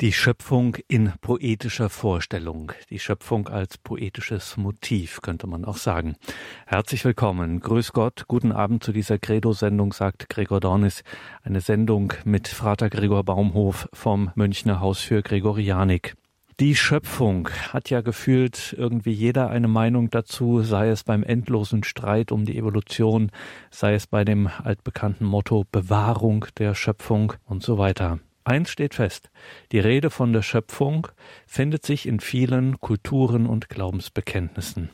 Die Schöpfung in poetischer Vorstellung, die Schöpfung als poetisches Motiv, könnte man auch sagen. Herzlich willkommen, grüß Gott, guten Abend zu dieser Credo-Sendung, sagt Gregor Dornis, eine Sendung mit Frater Gregor Baumhof vom Münchner Haus für Gregorianik. Die Schöpfung hat ja gefühlt irgendwie jeder eine Meinung dazu, sei es beim endlosen Streit um die Evolution, sei es bei dem altbekannten Motto Bewahrung der Schöpfung und so weiter. Eins steht fest, die Rede von der Schöpfung findet sich in vielen Kulturen und Glaubensbekenntnissen.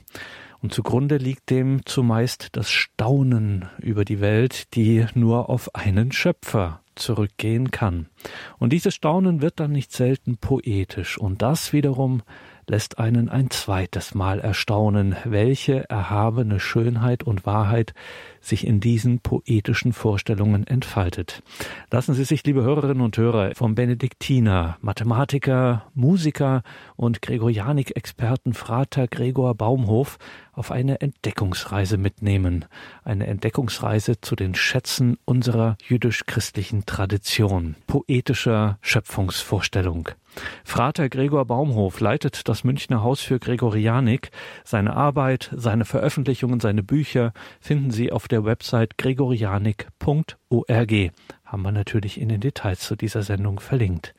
Und zugrunde liegt dem zumeist das Staunen über die Welt, die nur auf einen Schöpfer zurückgehen kann. Und dieses Staunen wird dann nicht selten poetisch, und das wiederum lässt einen ein zweites Mal erstaunen, welche erhabene Schönheit und Wahrheit sich in diesen poetischen Vorstellungen entfaltet. Lassen Sie sich, liebe Hörerinnen und Hörer, vom Benediktiner, Mathematiker, Musiker und Gregorianik-Experten Frater Gregor Baumhof auf eine Entdeckungsreise mitnehmen, eine Entdeckungsreise zu den Schätzen unserer jüdisch-christlichen Tradition, poetischer Schöpfungsvorstellung. Frater Gregor Baumhof leitet das Münchner Haus für Gregorianik. Seine Arbeit, seine Veröffentlichungen, seine Bücher finden Sie auf der Website gregorianik.org. Haben wir natürlich in den Details zu dieser Sendung verlinkt.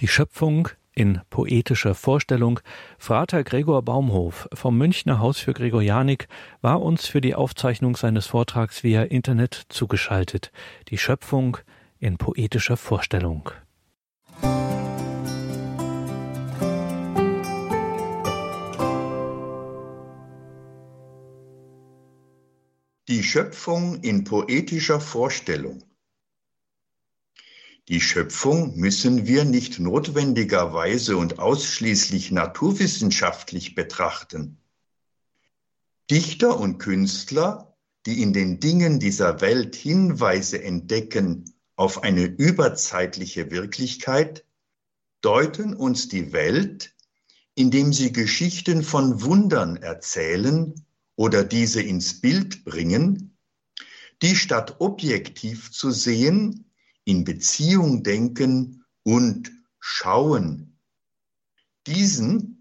Die Schöpfung in poetischer Vorstellung. Frater Gregor Baumhof vom Münchner Haus für Gregorianik war uns für die Aufzeichnung seines Vortrags via Internet zugeschaltet. Die Schöpfung in poetischer Vorstellung. Die Schöpfung in poetischer Vorstellung. Die Schöpfung müssen wir nicht notwendigerweise und ausschließlich naturwissenschaftlich betrachten. Dichter und Künstler, die in den Dingen dieser Welt Hinweise entdecken auf eine überzeitliche Wirklichkeit, deuten uns die Welt, indem sie Geschichten von Wundern erzählen oder diese ins Bild bringen, die statt objektiv zu sehen, in Beziehung denken und schauen. Diesen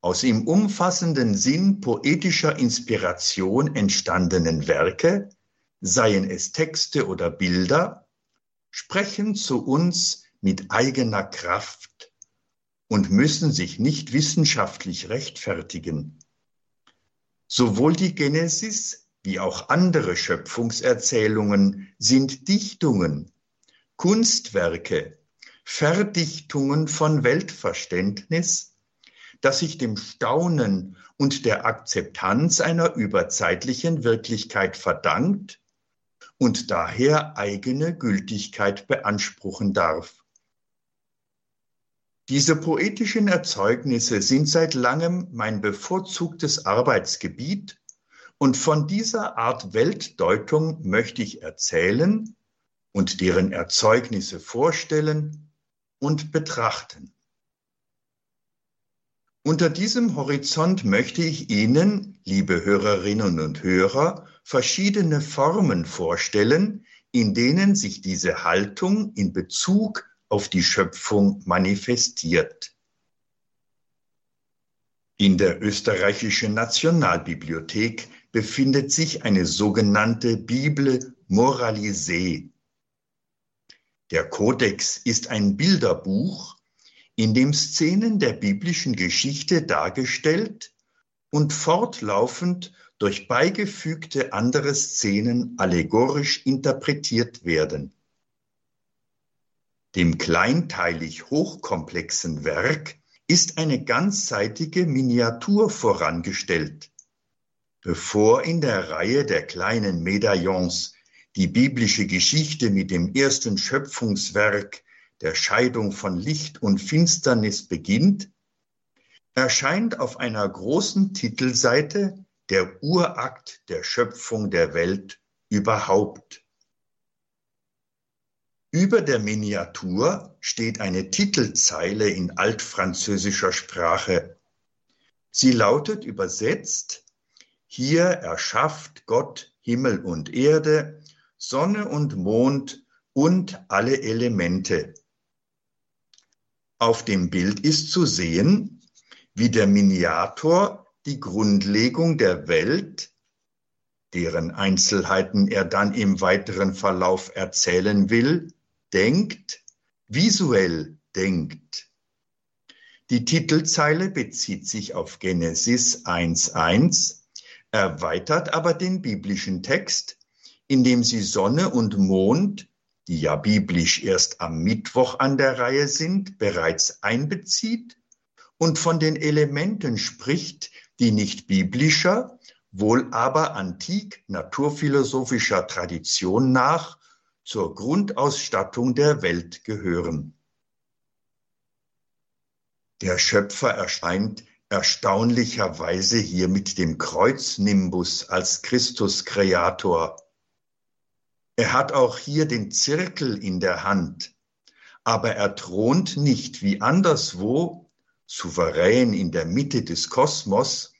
aus im umfassenden Sinn poetischer Inspiration entstandenen Werke, seien es Texte oder Bilder, sprechen zu uns mit eigener Kraft und müssen sich nicht wissenschaftlich rechtfertigen. Sowohl die Genesis wie auch andere Schöpfungserzählungen sind Dichtungen, Kunstwerke, Verdichtungen von Weltverständnis, das sich dem Staunen und der Akzeptanz einer überzeitlichen Wirklichkeit verdankt und daher eigene Gültigkeit beanspruchen darf. Diese poetischen Erzeugnisse sind seit langem mein bevorzugtes Arbeitsgebiet und von dieser Art Weltdeutung möchte ich erzählen und deren Erzeugnisse vorstellen und betrachten. Unter diesem Horizont möchte ich Ihnen, liebe Hörerinnen und Hörer, verschiedene Formen vorstellen, in denen sich diese Haltung in Bezug auf die Schöpfung manifestiert. In der österreichischen Nationalbibliothek befindet sich eine sogenannte Bible moralisée. Der Kodex ist ein Bilderbuch, in dem Szenen der biblischen Geschichte dargestellt und fortlaufend durch beigefügte andere Szenen allegorisch interpretiert werden. Dem kleinteilig hochkomplexen Werk ist eine ganzseitige Miniatur vorangestellt. Bevor in der Reihe der kleinen Medaillons die biblische Geschichte mit dem ersten Schöpfungswerk der Scheidung von Licht und Finsternis beginnt, erscheint auf einer großen Titelseite der Urakt der Schöpfung der Welt überhaupt. Über der Miniatur steht eine Titelzeile in altfranzösischer Sprache. Sie lautet übersetzt, hier erschafft Gott Himmel und Erde, Sonne und Mond und alle Elemente. Auf dem Bild ist zu sehen, wie der Miniator die Grundlegung der Welt, deren Einzelheiten er dann im weiteren Verlauf erzählen will, denkt, visuell denkt. Die Titelzeile bezieht sich auf Genesis 1.1, erweitert aber den biblischen Text, indem sie Sonne und Mond, die ja biblisch erst am Mittwoch an der Reihe sind, bereits einbezieht und von den Elementen spricht, die nicht biblischer, wohl aber antik naturphilosophischer Tradition nach zur Grundausstattung der Welt gehören. Der Schöpfer erscheint erstaunlicherweise hier mit dem Kreuznimbus als Christus-Kreator. Er hat auch hier den Zirkel in der Hand, aber er thront nicht wie anderswo, souverän in der Mitte des Kosmos,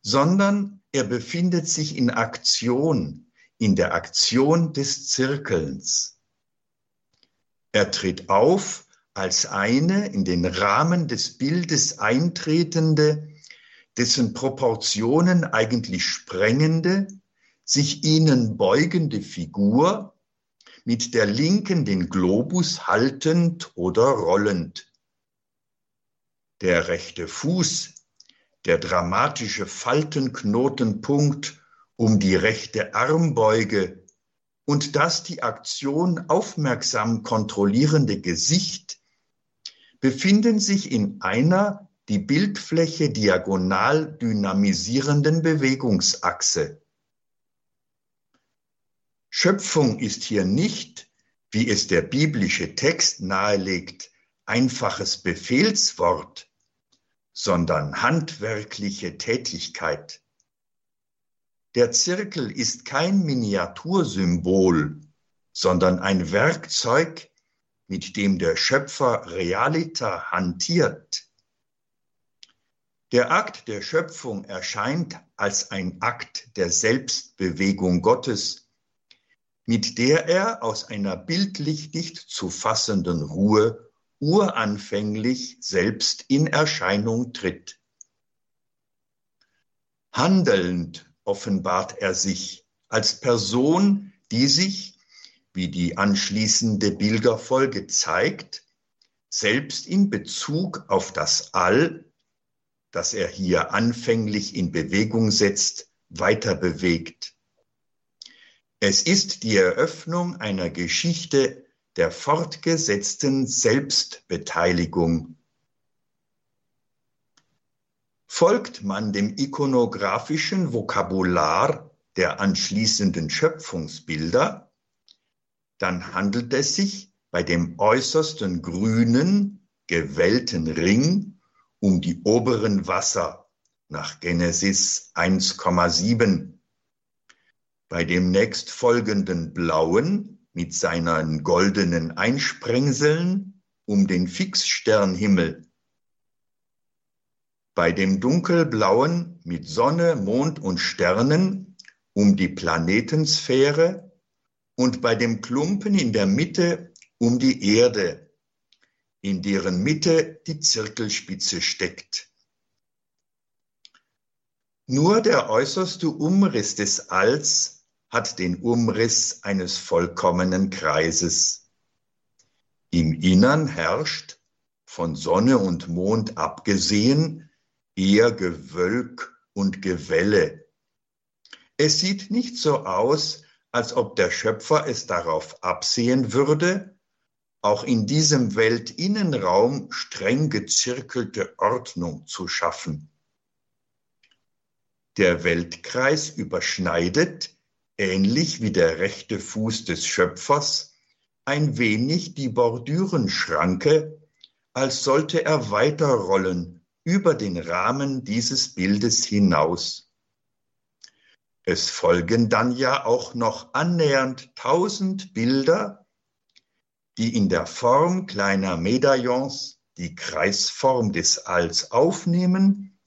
sondern er befindet sich in Aktion, in der Aktion des Zirkelns. Er tritt auf als eine in den Rahmen des Bildes eintretende, dessen Proportionen eigentlich sprengende, sich ihnen beugende Figur, mit der linken den Globus haltend oder rollend. Der rechte Fuß, der dramatische Faltenknotenpunkt um die rechte Armbeuge und das die Aktion aufmerksam kontrollierende Gesicht befinden sich in einer die Bildfläche diagonal dynamisierenden Bewegungsachse. Schöpfung ist hier nicht, wie es der biblische Text nahelegt, einfaches Befehlswort, sondern handwerkliche Tätigkeit. Der Zirkel ist kein Miniatursymbol, sondern ein Werkzeug, mit dem der Schöpfer Realita hantiert. Der Akt der Schöpfung erscheint als ein Akt der Selbstbewegung Gottes, mit der er aus einer bildlich nicht zu fassenden Ruhe uranfänglich selbst in Erscheinung tritt. Handelnd offenbart er sich als Person, die sich wie die anschließende Bilderfolge zeigt, selbst in Bezug auf das All, das er hier anfänglich in Bewegung setzt, weiter bewegt. Es ist die Eröffnung einer Geschichte der fortgesetzten Selbstbeteiligung. Folgt man dem ikonografischen Vokabular der anschließenden Schöpfungsbilder, dann handelt es sich bei dem äußersten grünen, gewellten Ring um die oberen Wasser nach Genesis 1,7. Bei dem nächstfolgenden blauen mit seinen goldenen Einsprengseln um den Fixsternhimmel. Bei dem dunkelblauen mit Sonne, Mond und Sternen um die Planetensphäre und bei dem Klumpen in der Mitte um die Erde, in deren Mitte die Zirkelspitze steckt. Nur der äußerste Umriss des Alls hat den Umriss eines vollkommenen Kreises. Im Innern herrscht, von Sonne und Mond abgesehen, eher Gewölk und Gewelle. Es sieht nicht so aus, als ob der Schöpfer es darauf absehen würde, auch in diesem Weltinnenraum streng gezirkelte Ordnung zu schaffen. Der Weltkreis überschneidet, ähnlich wie der rechte Fuß des Schöpfers, ein wenig die Bordürenschranke, als sollte er weiterrollen über den Rahmen dieses Bildes hinaus. Es folgen dann ja auch noch annähernd tausend Bilder, die in der Form kleiner Medaillons die Kreisform des Alls aufnehmen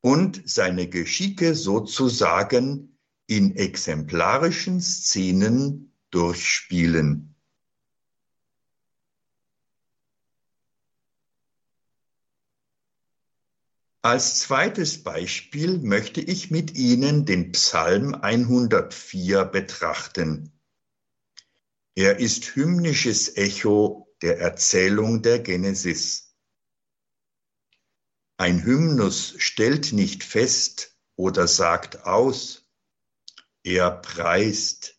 und seine Geschicke sozusagen in exemplarischen Szenen durchspielen. Als zweites Beispiel möchte ich mit Ihnen den Psalm 104 betrachten. Er ist hymnisches Echo der Erzählung der Genesis. Ein Hymnus stellt nicht fest oder sagt aus, er preist.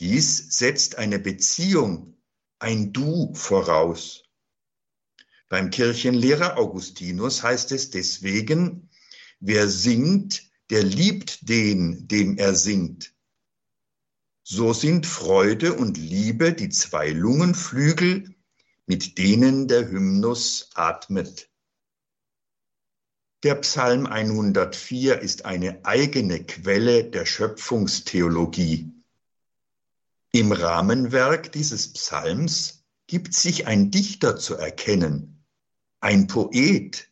Dies setzt eine Beziehung, ein Du voraus. Beim Kirchenlehrer Augustinus heißt es deswegen, wer singt, der liebt den, dem er singt. So sind Freude und Liebe die zwei Lungenflügel, mit denen der Hymnus atmet. Der Psalm 104 ist eine eigene Quelle der Schöpfungstheologie. Im Rahmenwerk dieses Psalms gibt sich ein Dichter zu erkennen, ein Poet,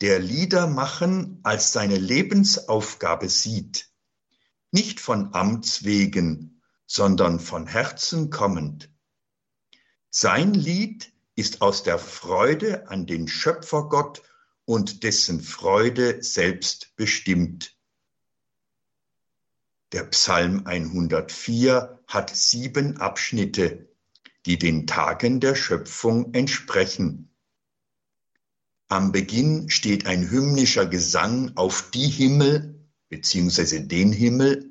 der Lieder machen als seine Lebensaufgabe sieht, nicht von Amts wegen, sondern von Herzen kommend. Sein Lied ist aus der Freude an den Schöpfergott und dessen Freude selbst bestimmt. Der Psalm 104 hat sieben Abschnitte, die den Tagen der Schöpfung entsprechen. Am Beginn steht ein hymnischer Gesang auf die Himmel bzw. den Himmel,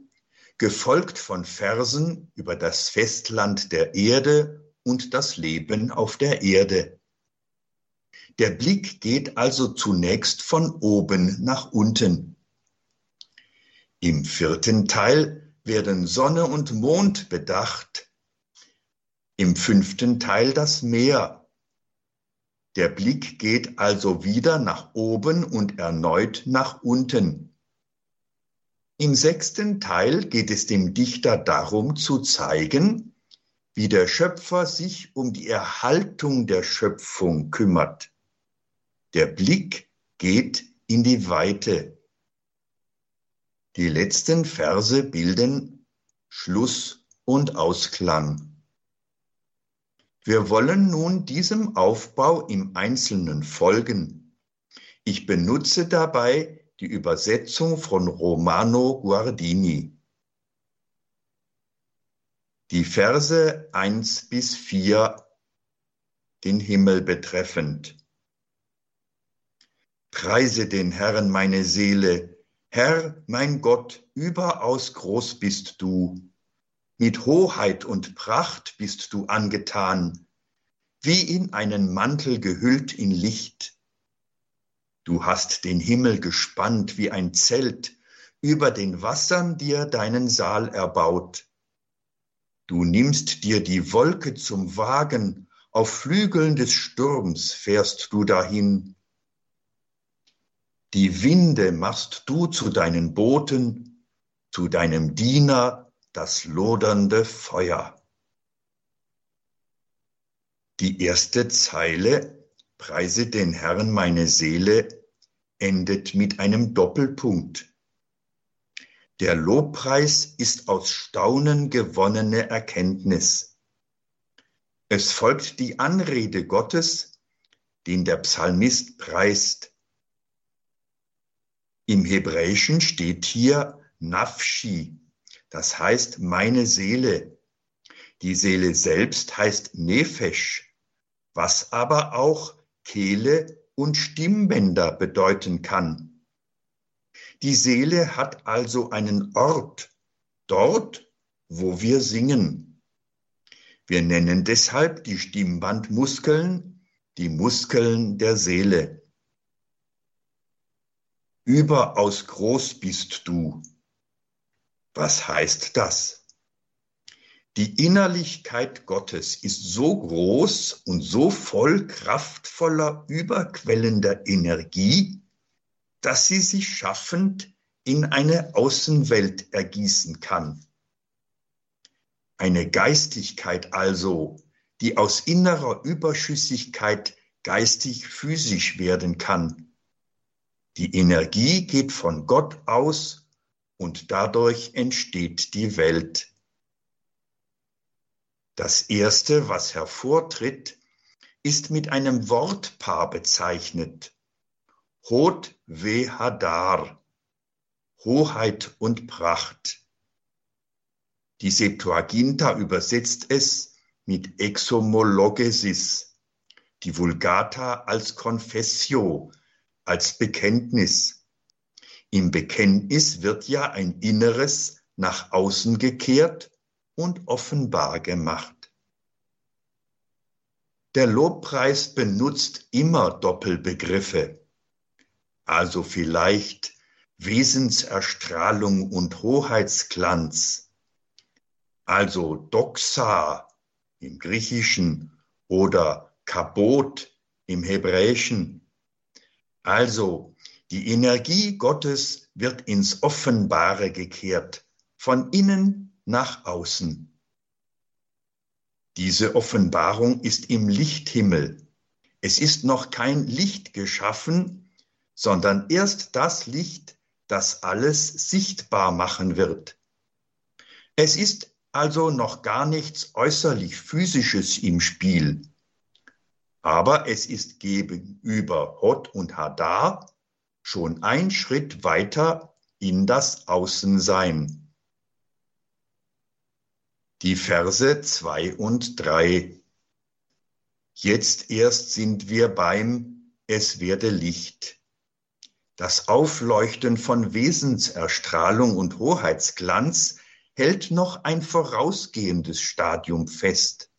gefolgt von Versen über das Festland der Erde und das Leben auf der Erde. Der Blick geht also zunächst von oben nach unten. Im vierten Teil werden Sonne und Mond bedacht, im fünften Teil das Meer der Blick geht also wieder nach oben und erneut nach unten. Im sechsten Teil geht es dem Dichter darum zu zeigen, wie der Schöpfer sich um die Erhaltung der Schöpfung kümmert. Der Blick geht in die Weite. Die letzten Verse bilden Schluss und Ausklang. Wir wollen nun diesem Aufbau im Einzelnen folgen. Ich benutze dabei die Übersetzung von Romano Guardini. Die Verse 1 bis 4 den Himmel betreffend. Preise den Herrn meine Seele, Herr, mein Gott, überaus groß bist du. Mit Hoheit und Pracht bist du angetan, wie in einen Mantel gehüllt in Licht. Du hast den Himmel gespannt wie ein Zelt, über den Wassern dir deinen Saal erbaut. Du nimmst dir die Wolke zum Wagen, auf Flügeln des Sturms fährst du dahin. Die Winde machst du zu deinen Booten, zu deinem Diener das lodernde Feuer. Die erste Zeile, Preise den Herrn meine Seele, endet mit einem Doppelpunkt. Der Lobpreis ist aus Staunen gewonnene Erkenntnis. Es folgt die Anrede Gottes, den der Psalmist preist. Im Hebräischen steht hier Nafshi, das heißt meine Seele. Die Seele selbst heißt Nefesh, was aber auch Kehle und Stimmbänder bedeuten kann. Die Seele hat also einen Ort, dort, wo wir singen. Wir nennen deshalb die Stimmbandmuskeln die Muskeln der Seele. Überaus groß bist du, was heißt das? Die Innerlichkeit Gottes ist so groß und so voll kraftvoller, überquellender Energie, dass sie sich schaffend in eine Außenwelt ergießen kann. Eine Geistigkeit also, die aus innerer Überschüssigkeit geistig-physisch werden kann. Die Energie geht von Gott aus und dadurch entsteht die Welt. Das Erste, was hervortritt, ist mit einem Wortpaar bezeichnet. Hod ve Hadar, Hoheit und Pracht. Die Septuaginta übersetzt es mit Exomologesis, die Vulgata als Confessio, als Bekenntnis. Im Bekenntnis wird ja ein Inneres nach außen gekehrt und offenbar gemacht. Der Lobpreis benutzt immer Doppelbegriffe, also vielleicht Wesenserstrahlung und Hoheitsglanz, also Doxa im Griechischen oder Kabot im Hebräischen. Also die Energie Gottes wird ins Offenbare gekehrt, von innen nach außen. Diese Offenbarung ist im Lichthimmel. Es ist noch kein Licht geschaffen, sondern erst das Licht, das alles sichtbar machen wird. Es ist also noch gar nichts äußerlich physisches im Spiel. Aber es ist gegenüber Hot und Hadar schon ein Schritt weiter in das Außensein die Verse zwei und drei. Jetzt erst sind wir beim Es werde Licht. Das Aufleuchten von Wesenserstrahlung und Hoheitsglanz hält noch ein vorausgehendes Stadium fest.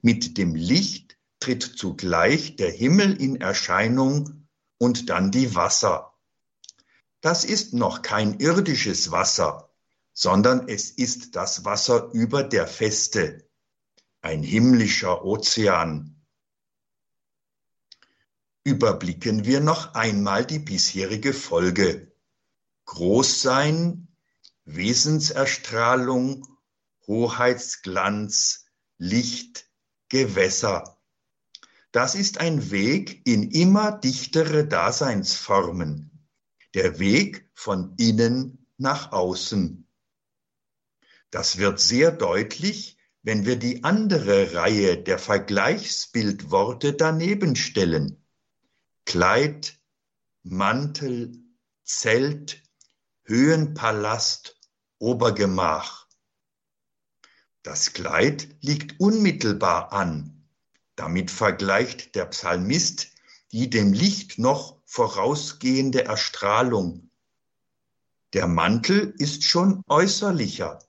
Mit dem Licht tritt zugleich der Himmel in Erscheinung und dann die Wasser. Das ist noch kein irdisches Wasser, sondern es ist das Wasser über der Feste, ein himmlischer Ozean. Überblicken wir noch einmal die bisherige Folge. Großsein, Wesenserstrahlung, Hoheitsglanz, Licht, Gewässer. Das ist ein Weg in immer dichtere Daseinsformen, der Weg von innen nach außen. Das wird sehr deutlich, wenn wir die andere Reihe der Vergleichsbildworte daneben stellen. Kleid, Mantel, Zelt, Höhenpalast, Obergemach. Das Kleid liegt unmittelbar an. Damit vergleicht der Psalmist die dem Licht noch vorausgehende Erstrahlung. Der Mantel ist schon äußerlicher.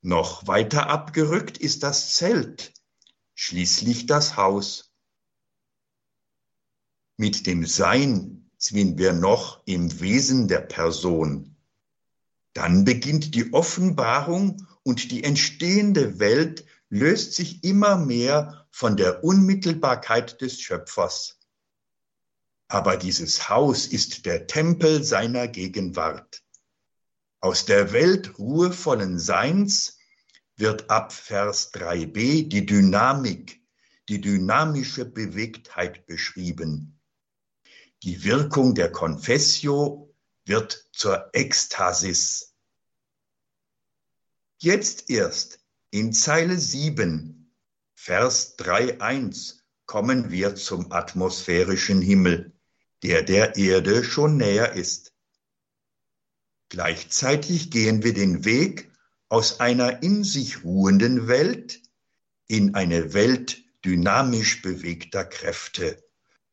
Noch weiter abgerückt ist das Zelt, schließlich das Haus. Mit dem Sein sind wir noch im Wesen der Person. Dann beginnt die Offenbarung und die entstehende Welt löst sich immer mehr von der Unmittelbarkeit des Schöpfers. Aber dieses Haus ist der Tempel seiner Gegenwart. Aus der Welt ruhevollen Seins wird ab Vers 3b die Dynamik, die dynamische Bewegtheit beschrieben. Die Wirkung der Confessio wird zur Ekstasis. Jetzt erst in Zeile 7, Vers 3.1 kommen wir zum atmosphärischen Himmel, der der Erde schon näher ist. Gleichzeitig gehen wir den Weg aus einer in sich ruhenden Welt in eine Welt dynamisch bewegter Kräfte.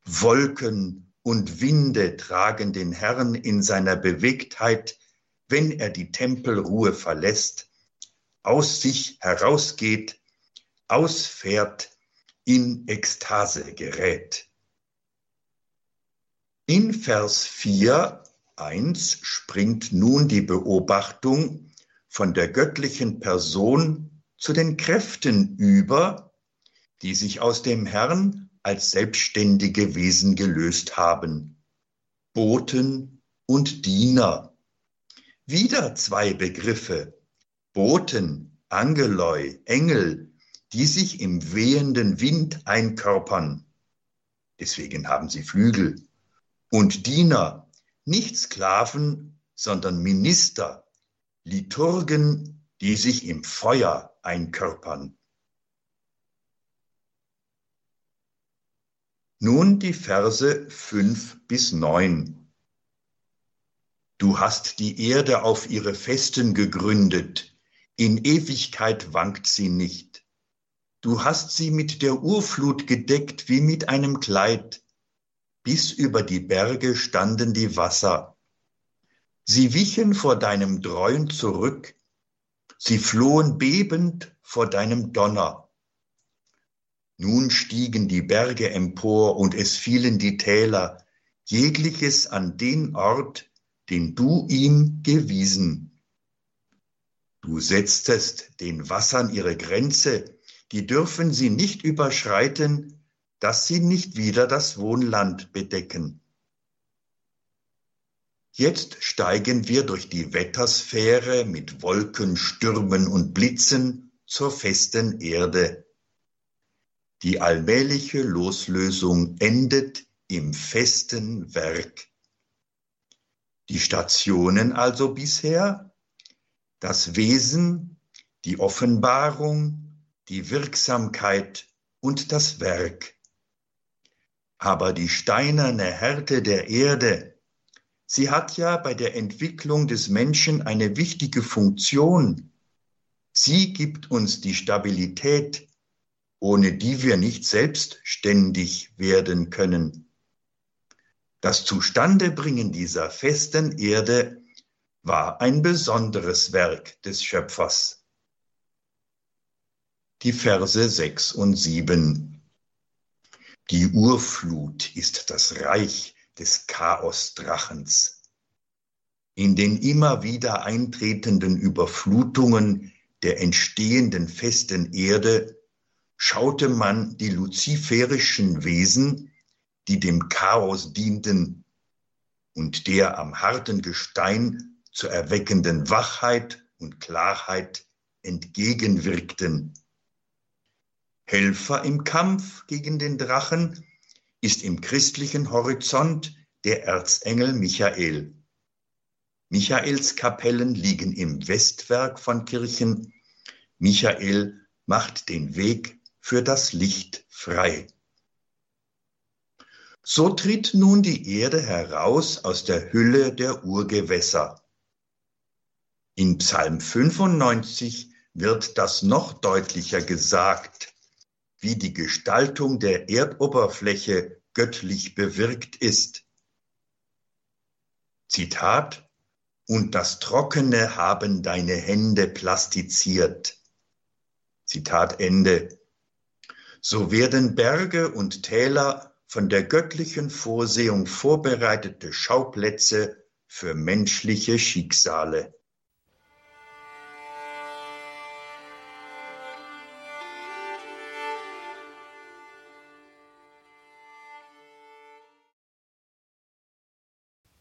Wolken und Winde tragen den Herrn in seiner Bewegtheit, wenn er die Tempelruhe verlässt, aus sich herausgeht, ausfährt, in Ekstase gerät. In Vers 4 1 springt nun die Beobachtung von der göttlichen Person zu den Kräften über, die sich aus dem Herrn als selbstständige Wesen gelöst haben. Boten und Diener. Wieder zwei Begriffe. Boten, Angeloi, Engel, die sich im wehenden Wind einkörpern. Deswegen haben sie Flügel. Und Diener, nicht Sklaven, sondern Minister, Liturgen, die sich im Feuer einkörpern. Nun die Verse fünf bis neun. Du hast die Erde auf ihre Festen gegründet, in Ewigkeit wankt sie nicht. Du hast sie mit der Urflut gedeckt wie mit einem Kleid, bis über die Berge standen die Wasser. Sie wichen vor deinem Dreuen zurück, sie flohen bebend vor deinem Donner. Nun stiegen die Berge empor und es fielen die Täler, jegliches an den Ort, den du ihm gewiesen. Du setztest den Wassern ihre Grenze, die dürfen sie nicht überschreiten, dass sie nicht wieder das Wohnland bedecken. Jetzt steigen wir durch die Wettersphäre mit Wolken, Stürmen und Blitzen zur festen Erde. Die allmähliche Loslösung endet im festen Werk. Die Stationen also bisher, das Wesen, die Offenbarung, die Wirksamkeit und das Werk. Aber die steinerne Härte der Erde, sie hat ja bei der Entwicklung des Menschen eine wichtige Funktion. Sie gibt uns die Stabilität, ohne die wir nicht selbstständig werden können. Das Zustandebringen dieser festen Erde war ein besonderes Werk des Schöpfers. Die Verse 6 und 7. Die Urflut ist das Reich des Chaosdrachens. In den immer wieder eintretenden Überflutungen der entstehenden festen Erde schaute man die luziferischen Wesen, die dem Chaos dienten und der am harten Gestein zur erweckenden Wachheit und Klarheit entgegenwirkten. Helfer im Kampf gegen den Drachen ist im christlichen Horizont der Erzengel Michael. Michaels Kapellen liegen im Westwerk von Kirchen. Michael macht den Weg für das Licht frei. So tritt nun die Erde heraus aus der Hülle der Urgewässer. In Psalm 95 wird das noch deutlicher gesagt, wie die Gestaltung der Erdoberfläche göttlich bewirkt ist. Zitat, und das Trockene haben deine Hände plastiziert. Zitat Ende so werden Berge und Täler von der göttlichen Vorsehung vorbereitete Schauplätze für menschliche Schicksale.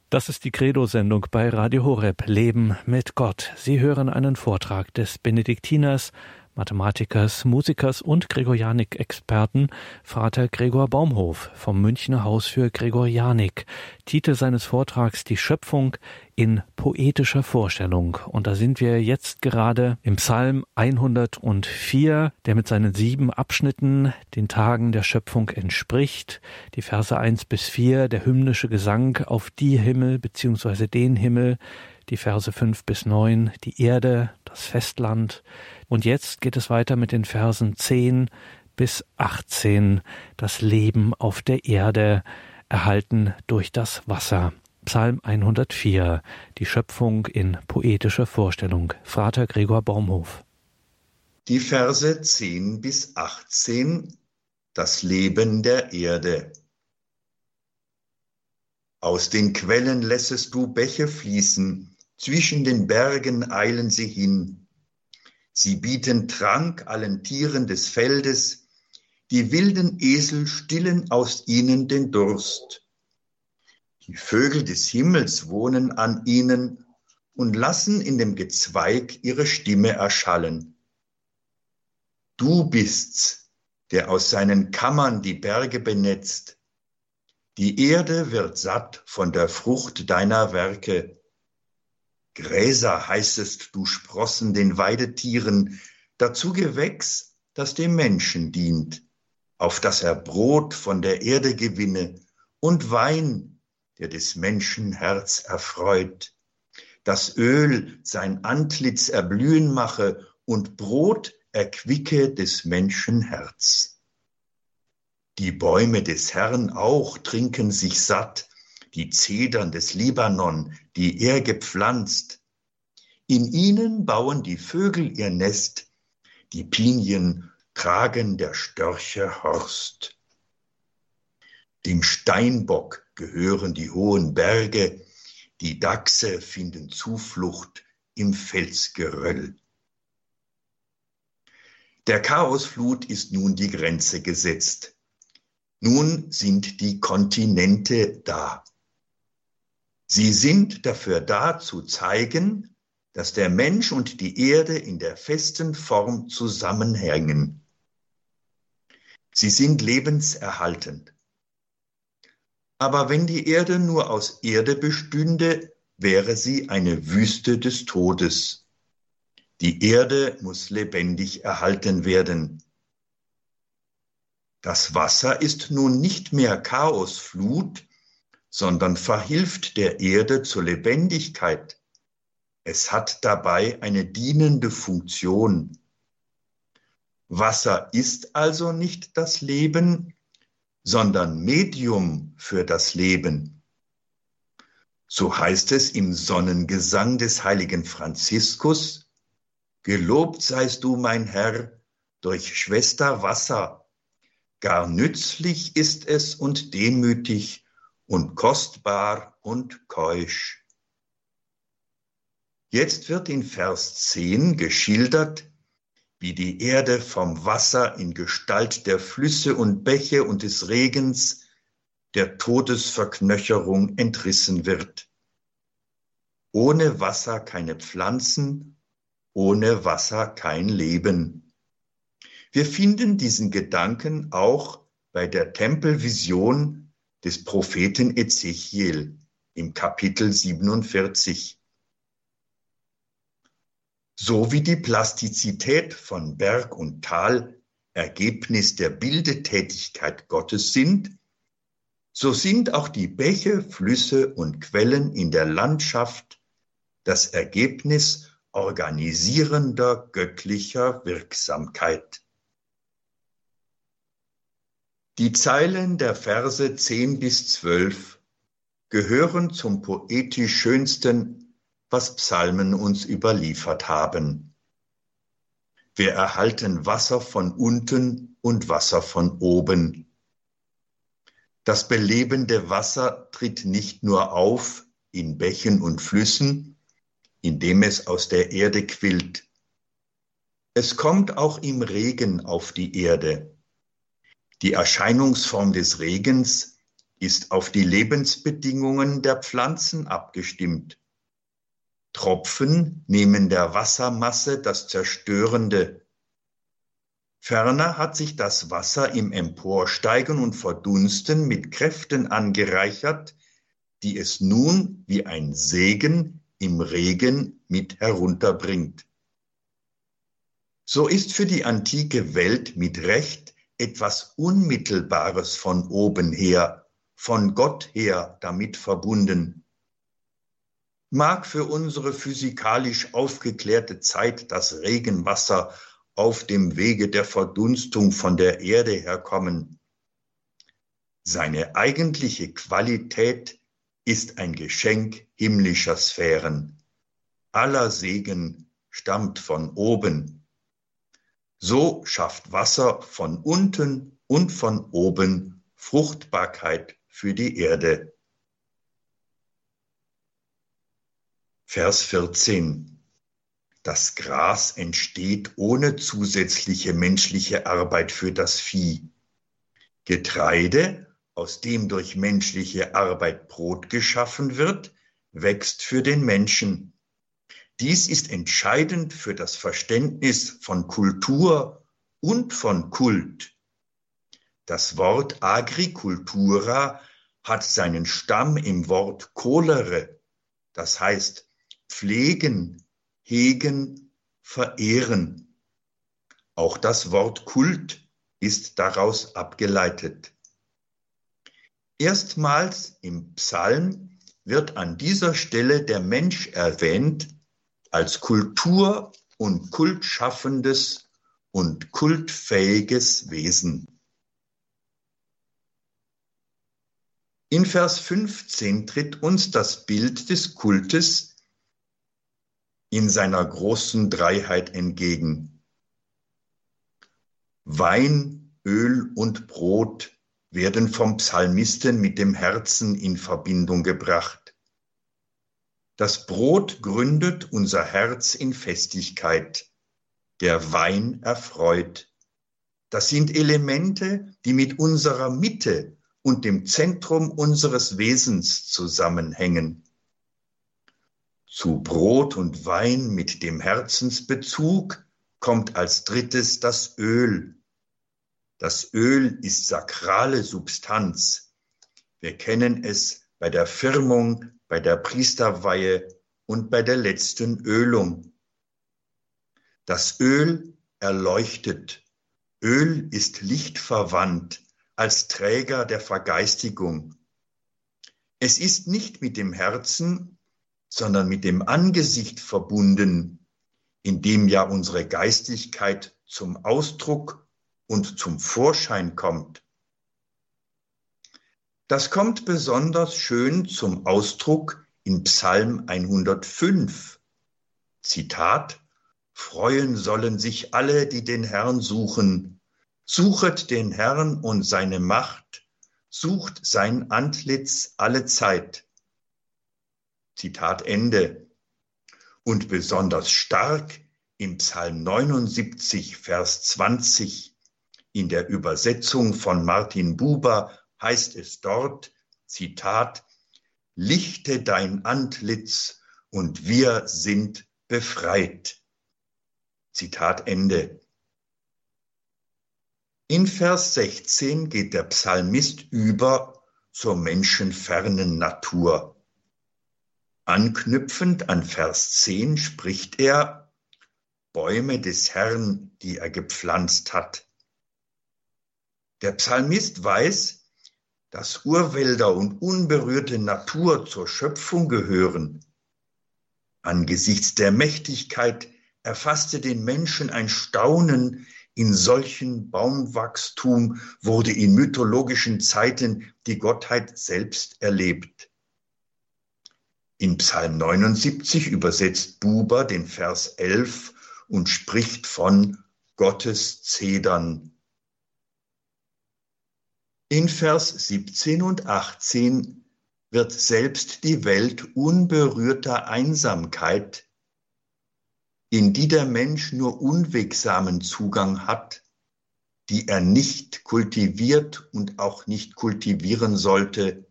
Das ist die Credo-Sendung bei Radio Horeb Leben mit Gott. Sie hören einen Vortrag des Benediktiners Mathematikers, Musikers und Gregorianik-Experten Vater Gregor Baumhof vom Münchner Haus für Gregorianik. Titel seines Vortrags Die Schöpfung in poetischer Vorstellung. Und da sind wir jetzt gerade im Psalm 104, der mit seinen sieben Abschnitten den Tagen der Schöpfung entspricht. Die Verse 1 bis 4, der hymnische Gesang auf die Himmel bzw. den Himmel. Die Verse 5 bis 9, die Erde, das Festland, und jetzt geht es weiter mit den Versen 10 bis 18, das Leben auf der Erde, erhalten durch das Wasser. Psalm 104, die Schöpfung in poetischer Vorstellung. Vater Gregor Baumhof. Die Verse 10 bis 18, das Leben der Erde. Aus den Quellen lässest du Bäche fließen, zwischen den Bergen eilen sie hin. Sie bieten Trank allen Tieren des Feldes, die wilden Esel stillen aus ihnen den Durst. Die Vögel des Himmels wohnen an ihnen und lassen in dem Gezweig ihre Stimme erschallen. Du bist's, der aus seinen Kammern die Berge benetzt. Die Erde wird satt von der Frucht deiner Werke. Gräser heißest du Sprossen den Weidetieren, dazu Gewächs, das dem Menschen dient. auf dass er Brot von der Erde gewinne und Wein, der des Menschen Herz erfreut, das Öl sein Antlitz erblühen mache und Brot erquicke des Menschen Herz. Die Bäume des Herrn auch trinken sich satt, die Zedern des Libanon, die er gepflanzt. In ihnen bauen die Vögel ihr Nest, die Pinien tragen der Störche Horst. Dem Steinbock gehören die hohen Berge, die Dachse finden Zuflucht im Felsgeröll. Der Chaosflut ist nun die Grenze gesetzt. Nun sind die Kontinente da. Sie sind dafür da zu zeigen, dass der Mensch und die Erde in der festen Form zusammenhängen. Sie sind lebenserhaltend. Aber wenn die Erde nur aus Erde bestünde, wäre sie eine Wüste des Todes. Die Erde muss lebendig erhalten werden. Das Wasser ist nun nicht mehr Chaosflut, sondern verhilft der Erde zur Lebendigkeit. Es hat dabei eine dienende Funktion. Wasser ist also nicht das Leben, sondern Medium für das Leben. So heißt es im Sonnengesang des heiligen Franziskus, Gelobt seist du, mein Herr, durch Schwester Wasser. Gar nützlich ist es und demütig und kostbar und keusch. Jetzt wird in Vers 10 geschildert, wie die Erde vom Wasser in Gestalt der Flüsse und Bäche und des Regens der Todesverknöcherung entrissen wird. Ohne Wasser keine Pflanzen ohne Wasser kein Leben. Wir finden diesen Gedanken auch bei der Tempelvision des Propheten Ezechiel im Kapitel 47. So wie die Plastizität von Berg und Tal Ergebnis der Bildetätigkeit Gottes sind, so sind auch die Bäche, Flüsse und Quellen in der Landschaft das Ergebnis organisierender göttlicher Wirksamkeit. Die Zeilen der Verse 10 bis 12 gehören zum poetisch schönsten, was Psalmen uns überliefert haben. Wir erhalten Wasser von unten und Wasser von oben. Das belebende Wasser tritt nicht nur auf in Bächen und Flüssen, indem es aus der Erde quillt. Es kommt auch im Regen auf die Erde. Die Erscheinungsform des Regens ist auf die Lebensbedingungen der Pflanzen abgestimmt. Tropfen nehmen der Wassermasse das Zerstörende. Ferner hat sich das Wasser im Emporsteigen und Verdunsten mit Kräften angereichert, die es nun wie ein Segen im Regen mit herunterbringt. So ist für die antike Welt mit Recht etwas Unmittelbares von oben her, von Gott her damit verbunden. Mag für unsere physikalisch aufgeklärte Zeit das Regenwasser auf dem Wege der Verdunstung von der Erde herkommen. Seine eigentliche Qualität ist ein Geschenk himmlischer Sphären. Aller Segen stammt von oben. So schafft Wasser von unten und von oben Fruchtbarkeit für die Erde. Vers 14. Das Gras entsteht ohne zusätzliche menschliche Arbeit für das Vieh. Getreide aus dem durch menschliche Arbeit Brot geschaffen wird, wächst für den Menschen. Dies ist entscheidend für das Verständnis von Kultur und von Kult. Das Wort Agricultura hat seinen Stamm im Wort colere, das heißt pflegen, hegen, verehren. Auch das Wort Kult ist daraus abgeleitet. Erstmals im Psalm wird an dieser Stelle der Mensch erwähnt als Kultur- und kultschaffendes und kultfähiges Wesen. In Vers 15 tritt uns das Bild des Kultes in seiner großen Dreiheit entgegen. Wein, Öl und Brot werden vom Psalmisten mit dem Herzen in Verbindung gebracht. Das Brot gründet unser Herz in Festigkeit, der Wein erfreut. Das sind Elemente, die mit unserer Mitte und dem Zentrum unseres Wesens zusammenhängen. Zu Brot und Wein mit dem Herzensbezug kommt als drittes das Öl. Das Öl ist sakrale Substanz. Wir kennen es bei der Firmung, bei der Priesterweihe und bei der letzten Ölung. Das Öl erleuchtet. Öl ist lichtverwandt als Träger der Vergeistigung. Es ist nicht mit dem Herzen sondern mit dem Angesicht verbunden, in dem ja unsere Geistigkeit zum Ausdruck und zum Vorschein kommt. Das kommt besonders schön zum Ausdruck in Psalm 105. Zitat, Freuen sollen sich alle, die den Herrn suchen. Suchet den Herrn und seine Macht, sucht sein Antlitz alle Zeit. Zitat Ende. Und besonders stark im Psalm 79, Vers 20 in der Übersetzung von Martin Buber heißt es dort, Zitat, Lichte dein Antlitz und wir sind befreit. Zitat Ende. In Vers 16 geht der Psalmist über zur menschenfernen Natur. Anknüpfend an Vers 10 spricht er, Bäume des Herrn, die er gepflanzt hat. Der Psalmist weiß, dass Urwälder und unberührte Natur zur Schöpfung gehören. Angesichts der Mächtigkeit erfasste den Menschen ein Staunen, in solchen Baumwachstum wurde in mythologischen Zeiten die Gottheit selbst erlebt. In Psalm 79 übersetzt Buber den Vers 11 und spricht von Gottes Zedern. In Vers 17 und 18 wird selbst die Welt unberührter Einsamkeit, in die der Mensch nur unwegsamen Zugang hat, die er nicht kultiviert und auch nicht kultivieren sollte,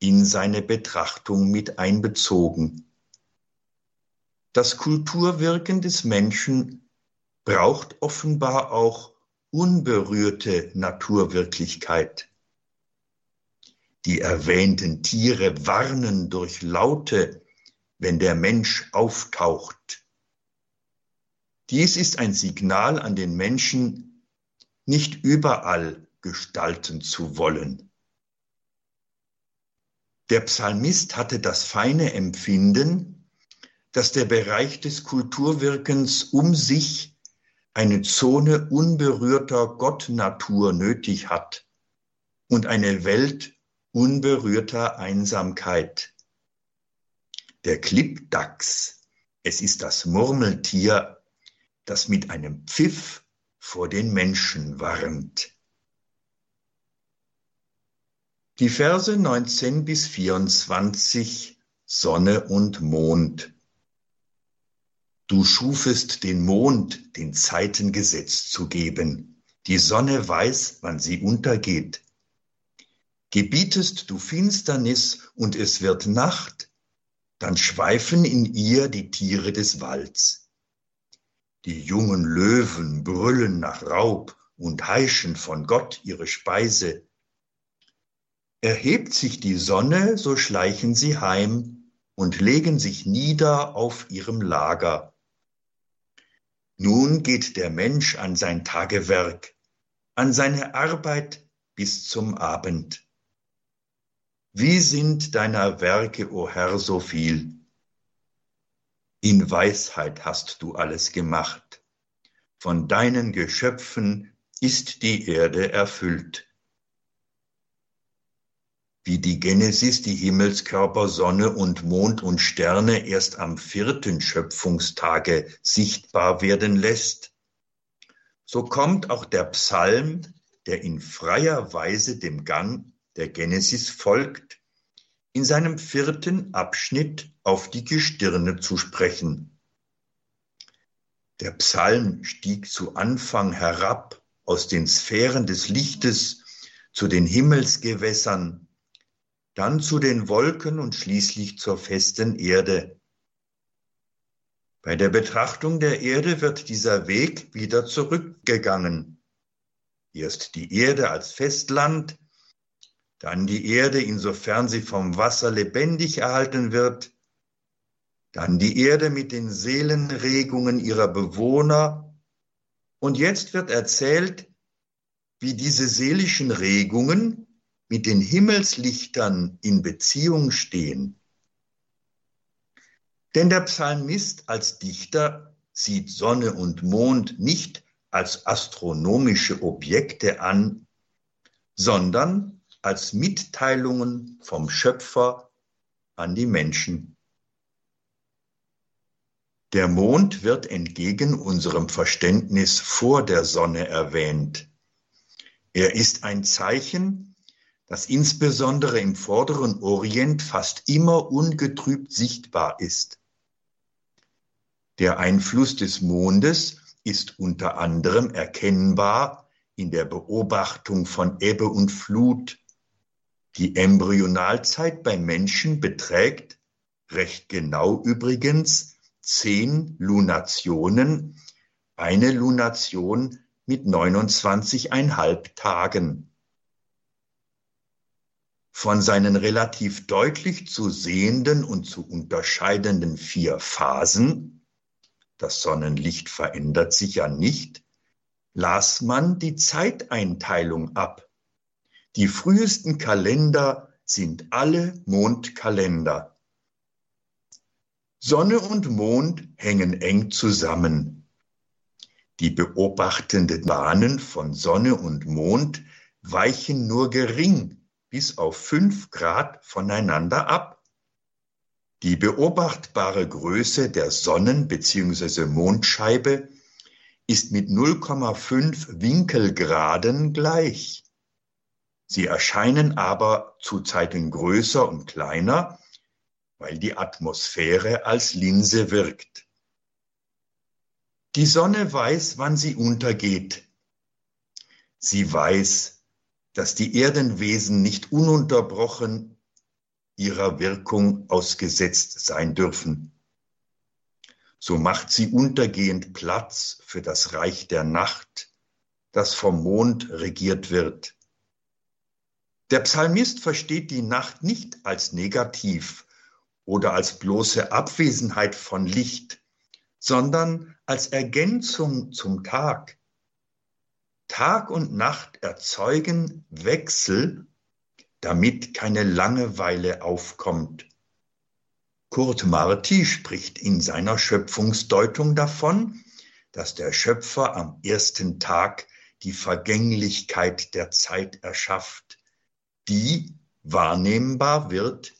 in seine Betrachtung mit einbezogen. Das Kulturwirken des Menschen braucht offenbar auch unberührte Naturwirklichkeit. Die erwähnten Tiere warnen durch Laute, wenn der Mensch auftaucht. Dies ist ein Signal an den Menschen, nicht überall gestalten zu wollen. Der Psalmist hatte das feine Empfinden, dass der Bereich des Kulturwirkens um sich eine Zone unberührter Gottnatur nötig hat und eine Welt unberührter Einsamkeit. Der Klippdachs, es ist das Murmeltier, das mit einem Pfiff vor den Menschen warnt. Die Verse 19 bis 24 Sonne und Mond. Du schufest den Mond, den Zeiten Gesetz zu geben. Die Sonne weiß, wann sie untergeht. Gebietest du Finsternis und es wird Nacht, dann schweifen in ihr die Tiere des Walds. Die jungen Löwen brüllen nach Raub und heischen von Gott ihre Speise. Erhebt sich die Sonne, so schleichen sie heim und legen sich nieder auf ihrem Lager. Nun geht der Mensch an sein Tagewerk. an seine Arbeit bis zum Abend. Wie sind deiner Werke, o Herr, so viel? In Weisheit hast du alles gemacht. Von deinen Geschöpfen ist die Erde erfüllt. Wie die Genesis die Himmelskörper Sonne und Mond und Sterne erst am vierten Schöpfungstage sichtbar werden lässt, so kommt auch der Psalm, der in freier Weise dem Gang der Genesis folgt, in seinem vierten Abschnitt auf die Gestirne zu sprechen. Der Psalm stieg zu Anfang herab aus den Sphären des Lichtes zu den Himmelsgewässern, dann zu den Wolken und schließlich zur festen Erde. Bei der Betrachtung der Erde wird dieser Weg wieder zurückgegangen. Erst die Erde als Festland, dann die Erde, insofern sie vom Wasser lebendig erhalten wird, dann die Erde mit den Seelenregungen ihrer Bewohner. Und jetzt wird erzählt, wie diese seelischen Regungen mit den Himmelslichtern in Beziehung stehen. Denn der Psalmist als Dichter sieht Sonne und Mond nicht als astronomische Objekte an, sondern als Mitteilungen vom Schöpfer an die Menschen. Der Mond wird entgegen unserem Verständnis vor der Sonne erwähnt. Er ist ein Zeichen, das insbesondere im vorderen Orient fast immer ungetrübt sichtbar ist. Der Einfluss des Mondes ist unter anderem erkennbar in der Beobachtung von Ebbe und Flut, die Embryonalzeit beim Menschen beträgt, recht genau übrigens, zehn Lunationen, eine Lunation mit 29,5 Tagen. Von seinen relativ deutlich zu sehenden und zu unterscheidenden vier Phasen, das Sonnenlicht verändert sich ja nicht, las man die Zeiteinteilung ab. Die frühesten Kalender sind alle Mondkalender. Sonne und Mond hängen eng zusammen. Die beobachtenden Bahnen von Sonne und Mond weichen nur gering bis auf fünf Grad voneinander ab. Die beobachtbare Größe der Sonnen- bzw. Mondscheibe ist mit 0,5 Winkelgraden gleich. Sie erscheinen aber zu Zeiten größer und kleiner, weil die Atmosphäre als Linse wirkt. Die Sonne weiß, wann sie untergeht. Sie weiß, dass die Erdenwesen nicht ununterbrochen ihrer Wirkung ausgesetzt sein dürfen. So macht sie untergehend Platz für das Reich der Nacht, das vom Mond regiert wird. Der Psalmist versteht die Nacht nicht als negativ oder als bloße Abwesenheit von Licht, sondern als Ergänzung zum Tag. Tag und Nacht erzeugen Wechsel, damit keine Langeweile aufkommt. Kurt Marti spricht in seiner Schöpfungsdeutung davon, dass der Schöpfer am ersten Tag die Vergänglichkeit der Zeit erschafft die wahrnehmbar wird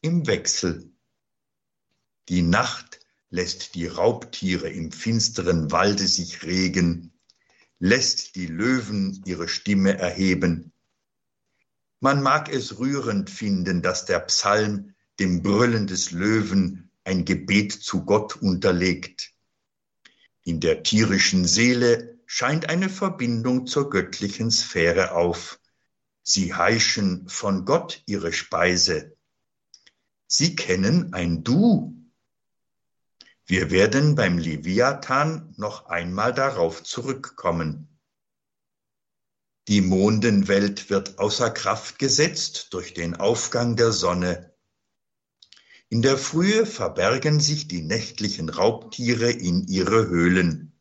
im Wechsel. Die Nacht lässt die Raubtiere im finsteren Walde sich regen, lässt die Löwen ihre Stimme erheben. Man mag es rührend finden, dass der Psalm dem Brüllen des Löwen ein Gebet zu Gott unterlegt. In der tierischen Seele scheint eine Verbindung zur göttlichen Sphäre auf. Sie heischen von Gott ihre Speise. Sie kennen ein Du. Wir werden beim Leviathan noch einmal darauf zurückkommen. Die Mondenwelt wird außer Kraft gesetzt durch den Aufgang der Sonne. In der Frühe verbergen sich die nächtlichen Raubtiere in ihre Höhlen.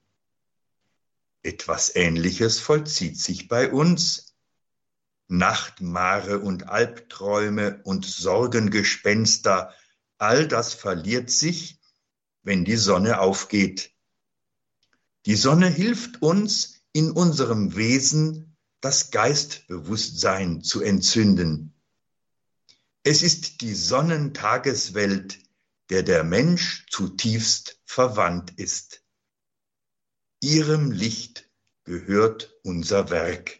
Etwas Ähnliches vollzieht sich bei uns. Nachtmare und Albträume und Sorgengespenster, all das verliert sich, wenn die Sonne aufgeht. Die Sonne hilft uns in unserem Wesen das Geistbewusstsein zu entzünden. Es ist die Sonnentageswelt, der der Mensch zutiefst verwandt ist. Ihrem Licht gehört unser Werk.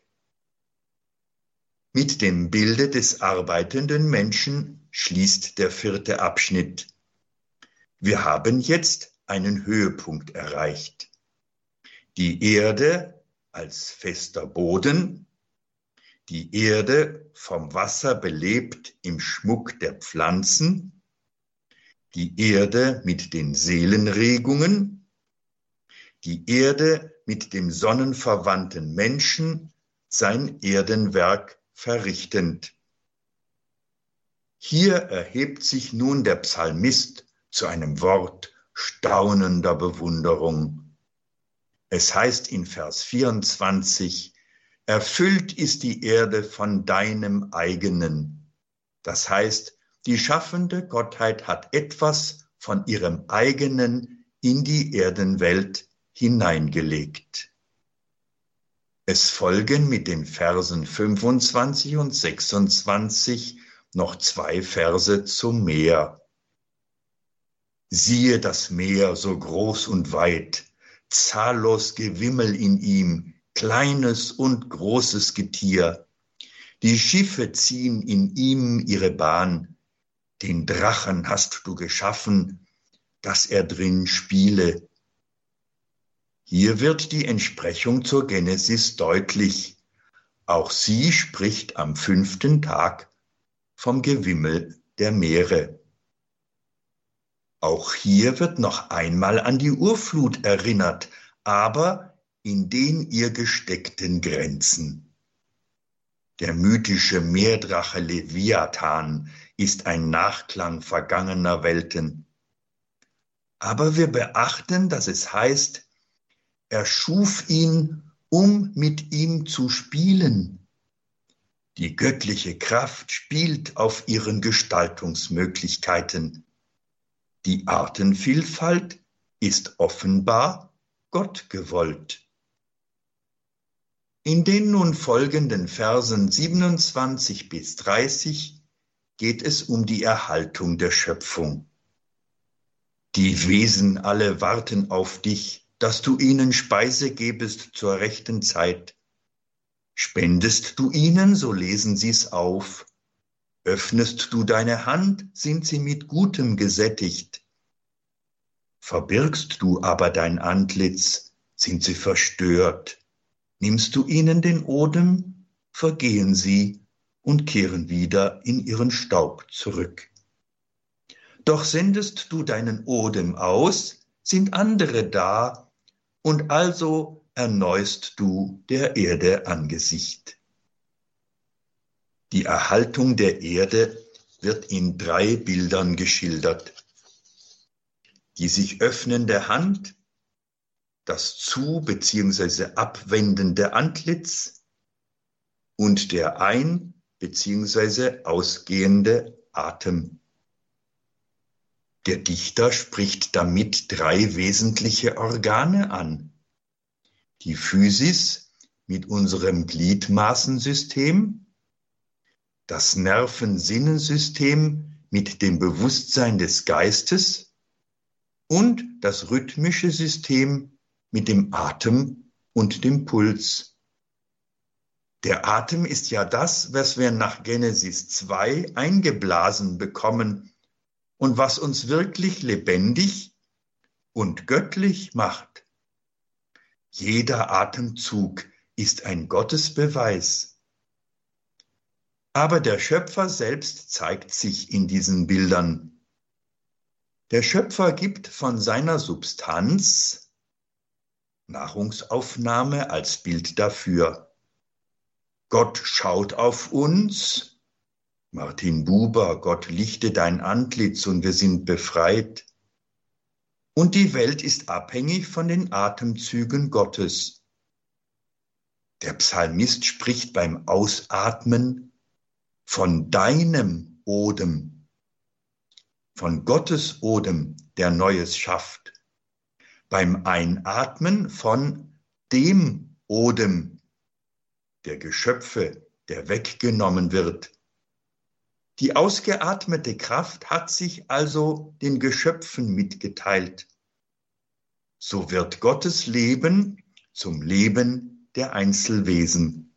Mit dem Bilde des arbeitenden Menschen schließt der vierte Abschnitt. Wir haben jetzt einen Höhepunkt erreicht. Die Erde als fester Boden, die Erde vom Wasser belebt im Schmuck der Pflanzen, die Erde mit den Seelenregungen, die Erde mit dem sonnenverwandten Menschen sein Erdenwerk verrichtend. Hier erhebt sich nun der Psalmist zu einem Wort staunender Bewunderung. Es heißt in Vers 24, Erfüllt ist die Erde von deinem eigenen. Das heißt, die schaffende Gottheit hat etwas von ihrem eigenen in die Erdenwelt hineingelegt. Es folgen mit den Versen 25 und 26 noch zwei Verse zum Meer. Siehe das Meer so groß und weit, zahllos Gewimmel in ihm, kleines und großes Getier. Die Schiffe ziehen in ihm ihre Bahn. Den Drachen hast du geschaffen, dass er drin spiele. Hier wird die Entsprechung zur Genesis deutlich. Auch sie spricht am fünften Tag vom Gewimmel der Meere. Auch hier wird noch einmal an die Urflut erinnert, aber in den ihr gesteckten Grenzen. Der mythische Meerdrache Leviathan ist ein Nachklang vergangener Welten. Aber wir beachten, dass es heißt, er schuf ihn, um mit ihm zu spielen. Die göttliche Kraft spielt auf ihren Gestaltungsmöglichkeiten. Die Artenvielfalt ist offenbar Gott gewollt. In den nun folgenden Versen 27 bis 30 geht es um die Erhaltung der Schöpfung. Die Wesen alle warten auf dich, dass du ihnen Speise gebest zur rechten Zeit. Spendest du ihnen, so lesen sie's auf. Öffnest du deine Hand, sind sie mit Gutem gesättigt. Verbirgst du aber dein Antlitz, sind sie verstört. Nimmst du ihnen den Odem, vergehen sie und kehren wieder in ihren Staub zurück. Doch sendest du deinen Odem aus, sind andere da, und also erneust du der Erde Angesicht. Die Erhaltung der Erde wird in drei Bildern geschildert. Die sich öffnende Hand, das zu- bzw. abwendende Antlitz und der ein- bzw. ausgehende Atem. Der Dichter spricht damit drei wesentliche Organe an. Die Physis mit unserem Gliedmaßensystem, das Nervensinnensystem mit dem Bewusstsein des Geistes und das rhythmische System mit dem Atem und dem Puls. Der Atem ist ja das, was wir nach Genesis 2 eingeblasen bekommen und was uns wirklich lebendig und göttlich macht. Jeder Atemzug ist ein Gottesbeweis. Aber der Schöpfer selbst zeigt sich in diesen Bildern. Der Schöpfer gibt von seiner Substanz, Nahrungsaufnahme als Bild dafür. Gott schaut auf uns. Martin Buber, Gott lichte dein Antlitz und wir sind befreit. Und die Welt ist abhängig von den Atemzügen Gottes. Der Psalmist spricht beim Ausatmen von deinem Odem, von Gottes Odem, der Neues schafft. Beim Einatmen von dem Odem der Geschöpfe, der weggenommen wird. Die ausgeatmete Kraft hat sich also den Geschöpfen mitgeteilt. So wird Gottes Leben zum Leben der Einzelwesen.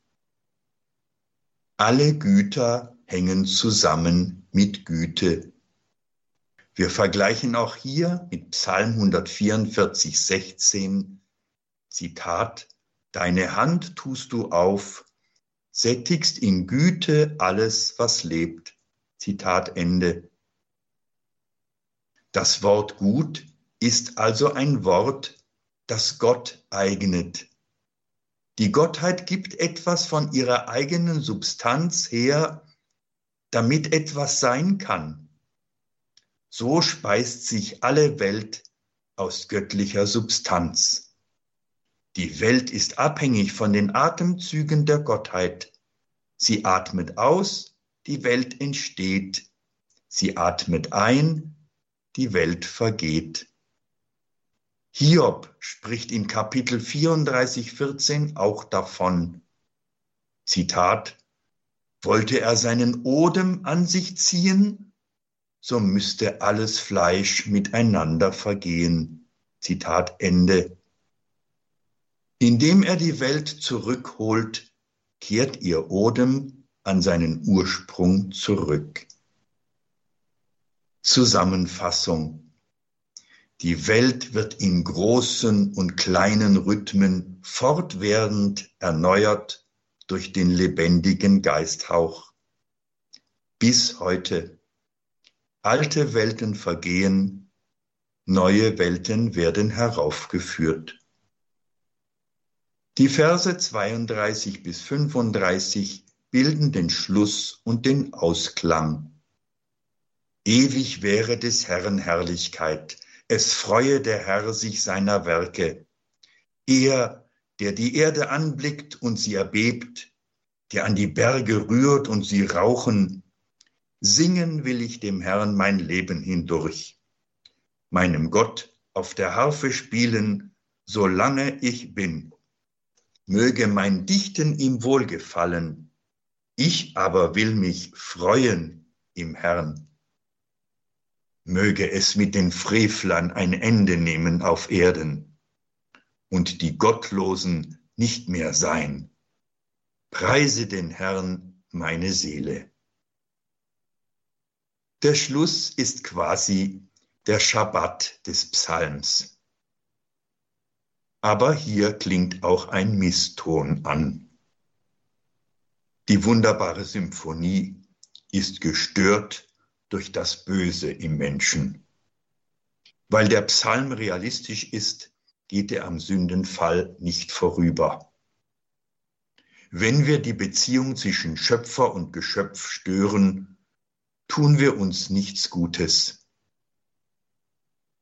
Alle Güter hängen zusammen mit Güte. Wir vergleichen auch hier mit Psalm 144, 16, Zitat, Deine Hand tust du auf, sättigst in Güte alles, was lebt. Zitat Ende. Das Wort gut ist also ein Wort, das Gott eignet. Die Gottheit gibt etwas von ihrer eigenen Substanz her, damit etwas sein kann. So speist sich alle Welt aus göttlicher Substanz. Die Welt ist abhängig von den Atemzügen der Gottheit. Sie atmet aus, die Welt entsteht. Sie atmet ein, die Welt vergeht. Hiob spricht in Kapitel 34, 14 auch davon. Zitat, wollte er seinen Odem an sich ziehen, so müsste alles Fleisch miteinander vergehen. Zitat Ende. Indem er die Welt zurückholt, kehrt ihr Odem an seinen Ursprung zurück. Zusammenfassung. Die Welt wird in großen und kleinen Rhythmen fortwährend erneuert durch den lebendigen Geisthauch. Bis heute. Alte Welten vergehen, neue Welten werden heraufgeführt. Die Verse 32 bis 35 bilden den Schluss und den Ausklang. Ewig wäre des Herrn Herrlichkeit, es freue der Herr sich seiner Werke. Er, der die Erde anblickt und sie erbebt, der an die Berge rührt und sie rauchen, singen will ich dem Herrn mein Leben hindurch, meinem Gott auf der Harfe spielen, solange ich bin möge mein Dichten ihm wohlgefallen, ich aber will mich freuen im Herrn. Möge es mit den Frevlern ein Ende nehmen auf Erden und die Gottlosen nicht mehr sein. Preise den Herrn meine Seele. Der Schluss ist quasi der Schabbat des Psalms aber hier klingt auch ein Misston an. Die wunderbare Symphonie ist gestört durch das Böse im Menschen. Weil der Psalm realistisch ist, geht er am Sündenfall nicht vorüber. Wenn wir die Beziehung zwischen Schöpfer und Geschöpf stören, tun wir uns nichts Gutes.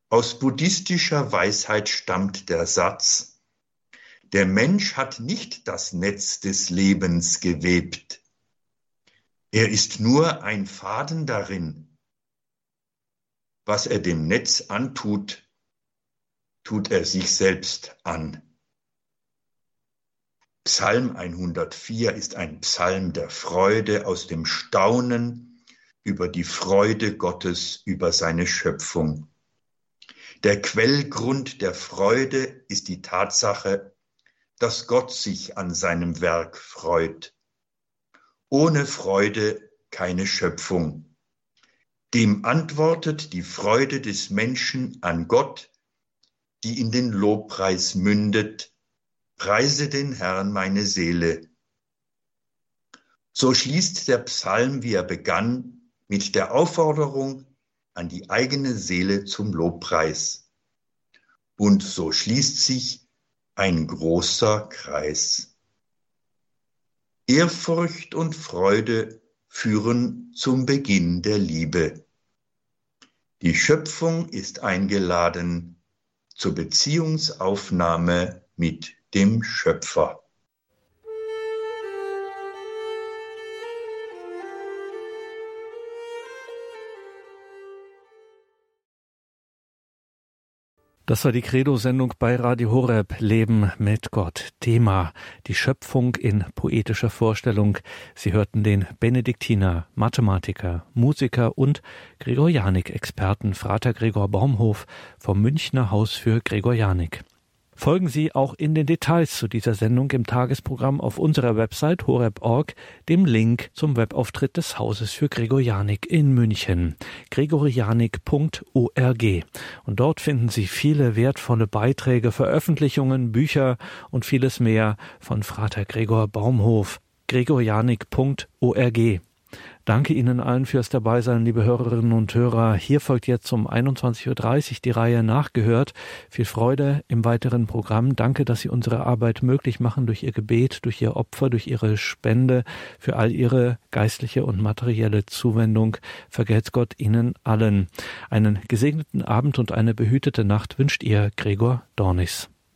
Aus buddhistischer Weisheit stammt der Satz, der Mensch hat nicht das Netz des Lebens gewebt. Er ist nur ein Faden darin. Was er dem Netz antut, tut er sich selbst an. Psalm 104 ist ein Psalm der Freude aus dem Staunen über die Freude Gottes über seine Schöpfung. Der Quellgrund der Freude ist die Tatsache, dass Gott sich an seinem Werk freut. Ohne Freude keine Schöpfung. Dem antwortet die Freude des Menschen an Gott, die in den Lobpreis mündet. Preise den Herrn meine Seele. So schließt der Psalm, wie er begann, mit der Aufforderung, an die eigene Seele zum Lobpreis. Und so schließt sich ein großer Kreis. Ehrfurcht und Freude führen zum Beginn der Liebe. Die Schöpfung ist eingeladen zur Beziehungsaufnahme mit dem Schöpfer. Das war die Credo-Sendung bei Radio Horeb Leben mit Gott. Thema die Schöpfung in poetischer Vorstellung. Sie hörten den Benediktiner, Mathematiker, Musiker und Gregorianik-Experten Frater Gregor Baumhof vom Münchner Haus für Gregorianik. Folgen Sie auch in den Details zu dieser Sendung im Tagesprogramm auf unserer Website horeb.org dem Link zum Webauftritt des Hauses für Gregorianik in München, gregorianik.org. Und dort finden Sie viele wertvolle Beiträge, Veröffentlichungen, Bücher und vieles mehr von Frater Gregor Baumhof, gregorianik.org. Danke Ihnen allen fürs Dabeisein, liebe Hörerinnen und Hörer. Hier folgt jetzt um 21.30 Uhr die Reihe Nachgehört. Viel Freude im weiteren Programm. Danke, dass Sie unsere Arbeit möglich machen durch Ihr Gebet, durch Ihr Opfer, durch Ihre Spende, für all Ihre geistliche und materielle Zuwendung. Vergelt's Gott Ihnen allen. Einen gesegneten Abend und eine behütete Nacht wünscht Ihr Gregor Dornis.